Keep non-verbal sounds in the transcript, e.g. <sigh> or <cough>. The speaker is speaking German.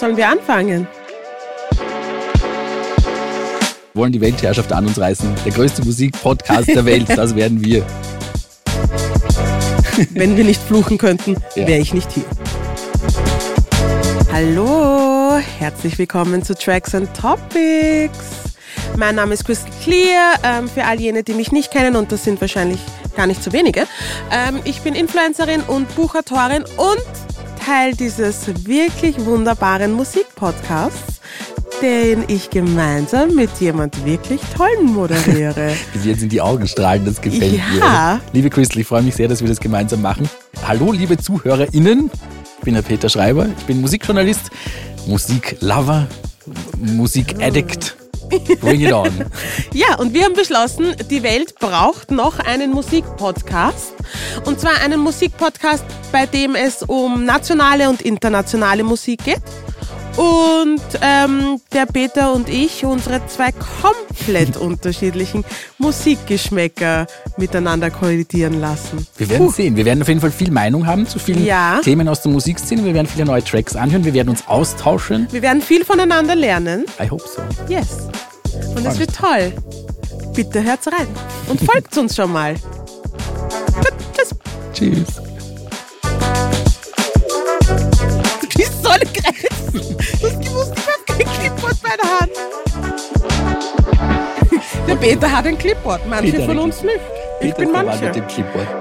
sollen wir anfangen? Wollen die Weltherrschaft an uns reißen. Der größte Musikpodcast der Welt, <laughs> das werden wir. Wenn wir nicht fluchen könnten, Ja. wäre ich nicht hier. Hallo, herzlich willkommen zu Tracks and Topics. Mein Name ist Crystal Clear, ähm, für all jene, die mich nicht kennen, und das sind wahrscheinlich gar nicht so wenige. Ähm, ich bin Influencerin und Buchautorin und Teil dieses wirklich wunderbaren Musikpodcasts, den ich gemeinsam mit jemand wirklich tollen moderiere. <laughs> Bis jetzt in die Augen strahlen, das gefällt Ja. mir. Liebe Crystal, ich freue mich sehr, dass wir das gemeinsam machen. Hallo, liebe ZuhörerInnen. Ich bin der Peter Schreiber, ich bin Musikjournalist, Musiklover, Musikaddict. <laughs> Bring it on. Ja, und wir haben beschlossen, die Welt braucht noch einen Musikpodcast. Und zwar einen Musikpodcast, bei dem es um nationale und internationale Musik geht. Und ähm, der Peter und ich unsere zwei komplett <laughs> unterschiedlichen Musikgeschmäcker miteinander kollidieren lassen. Wir werden Puh. sehen. Wir werden auf jeden Fall viel Meinung haben zu vielen Ja. Themen aus der Musikszene. Wir werden viele neue Tracks anhören. Wir werden uns austauschen. Wir werden viel voneinander lernen. I hope so. Yes. Und es wird toll. Bitte hört's rein. Und folgt uns schon mal. <laughs> Tschüss. Tschüss. Peter hat ein Clipboard, manche Peter von uns nicht. Ich Peter bin manche.